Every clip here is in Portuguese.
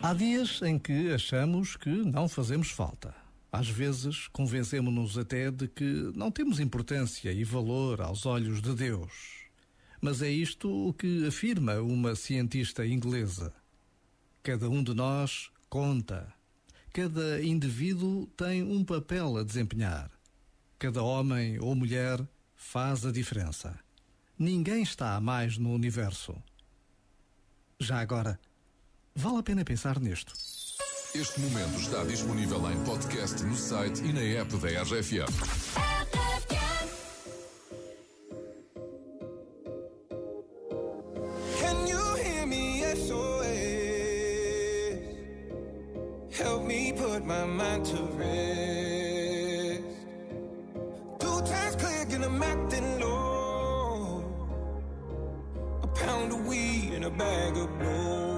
Há dias em que achamos que não fazemos falta. Às vezes convencemos-nos até de que não temos importância e valor aos olhos de Deus. Mas é isto o que afirma uma cientista inglesa. Cada um de nós conta. Cada indivíduo tem um papel a desempenhar. Cada homem ou mulher faz a diferença. Ninguém está mais no universo. Já agora, Vale a pena pensar nisto. Este momento está disponível em podcast no site e na app da RFM. Can you hear me? SOS. Help me put my mind to rest. Two times click and I'm acting low. A pound of weed and a bag of blow.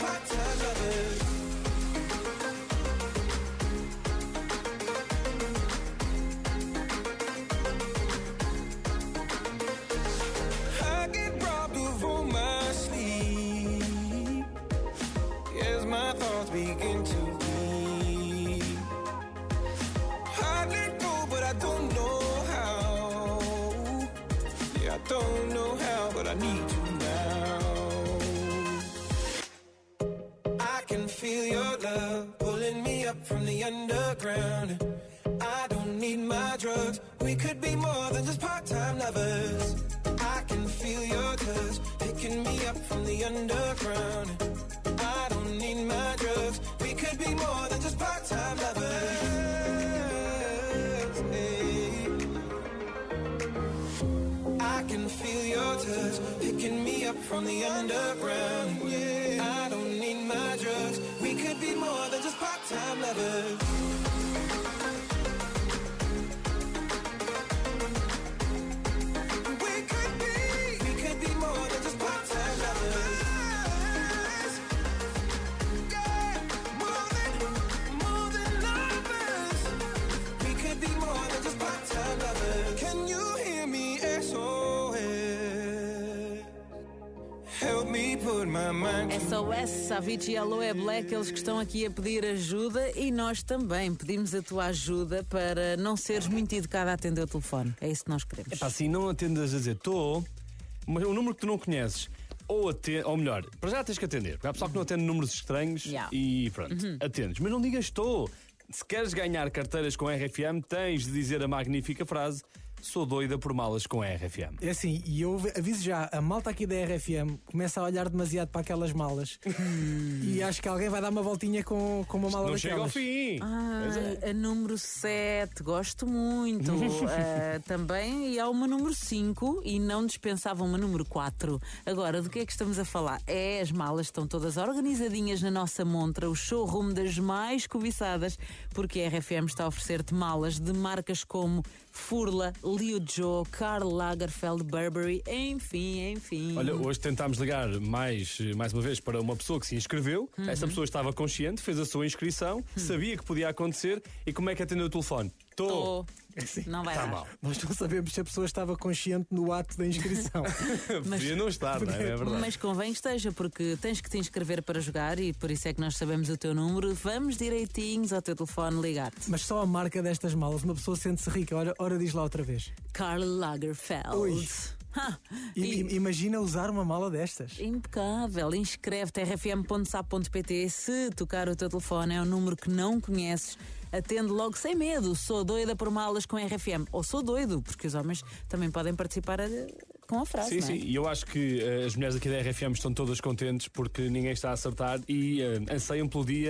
I get problems Yes, my thoughts begin to bleed. I need to go, but I don't know how Yeah, I don't know how, but I need to up from the underground. I don't need my drugs. We could be more than just part-time lovers. I can feel your touch picking me up from the underground. I don't need my drugs. We could be more than just part-time lovers. Hey. I can feel your touch picking me up from the underground. Yeah. I don't need time lovers. SOS, Avicii e Aloe Black, eles que estão aqui a pedir ajuda e nós também pedimos a tua ajuda para não seres muito educada a atender o telefone. É isso que nós queremos. Epá, assim não atendas a dizer estou, mas um número que tu não conheces. Ou, atende, ou melhor, para já tens que atender. Há pessoal que não atende números estranhos Yeah. e pronto, atendes. Mas não digas estou. Se queres ganhar carteiras com RFM, tens de dizer a magnífica frase: Sou doida por malas com RFM. É assim, e eu aviso já, a malta aqui da RFM começa a olhar demasiado para aquelas malas e acho que alguém vai dar uma voltinha com, com uma mala Não chega ao daquelas. fim. Ah, é. a número 7, gosto muito. Ah, também, e há uma número 5 e não dispensava uma número 4. Agora, do que é que estamos a falar? É, as malas estão todas organizadinhas na nossa montra, o showroom das mais cobiçadas, porque a RFM está a oferecer-te malas de marcas como Furla, Liu Joe, Karl Lagerfeld, Burberry, enfim, enfim. Olha, hoje tentámos ligar mais, mais uma vez para uma pessoa que se inscreveu. Uhum. Essa pessoa estava consciente, fez a sua inscrição, sabia que podia acontecer e como é que atendeu o telefone? Estou. Tô. Não vai Tá dar. mal. Nós não sabemos se a pessoa estava consciente no ato da inscrição. Podia não estar, não é? É verdade. Mas convém que esteja, porque tens que te inscrever para jogar e por isso é que nós sabemos o teu número. Vamos direitinhos ao teu telefone ligar-te. Mas só a marca destas malas, uma pessoa sente-se rica. Ora, ora diz lá outra vez. Karl Lagerfeld. Ui. Ha, I- e- Imagina usar uma mala destas. Impecável, inscreve-te rfm.sap.pt Se tocar o teu telefone é um número que não conheces Atende logo sem medo. Sou doida por malas com RFM Ou sou doido, porque os homens também podem participar eh, com a frase Sim, é? sim, e eu acho que eh, as mulheres aqui da RFM estão todas contentes porque ninguém está a acertar e eh, anseiam pelo dia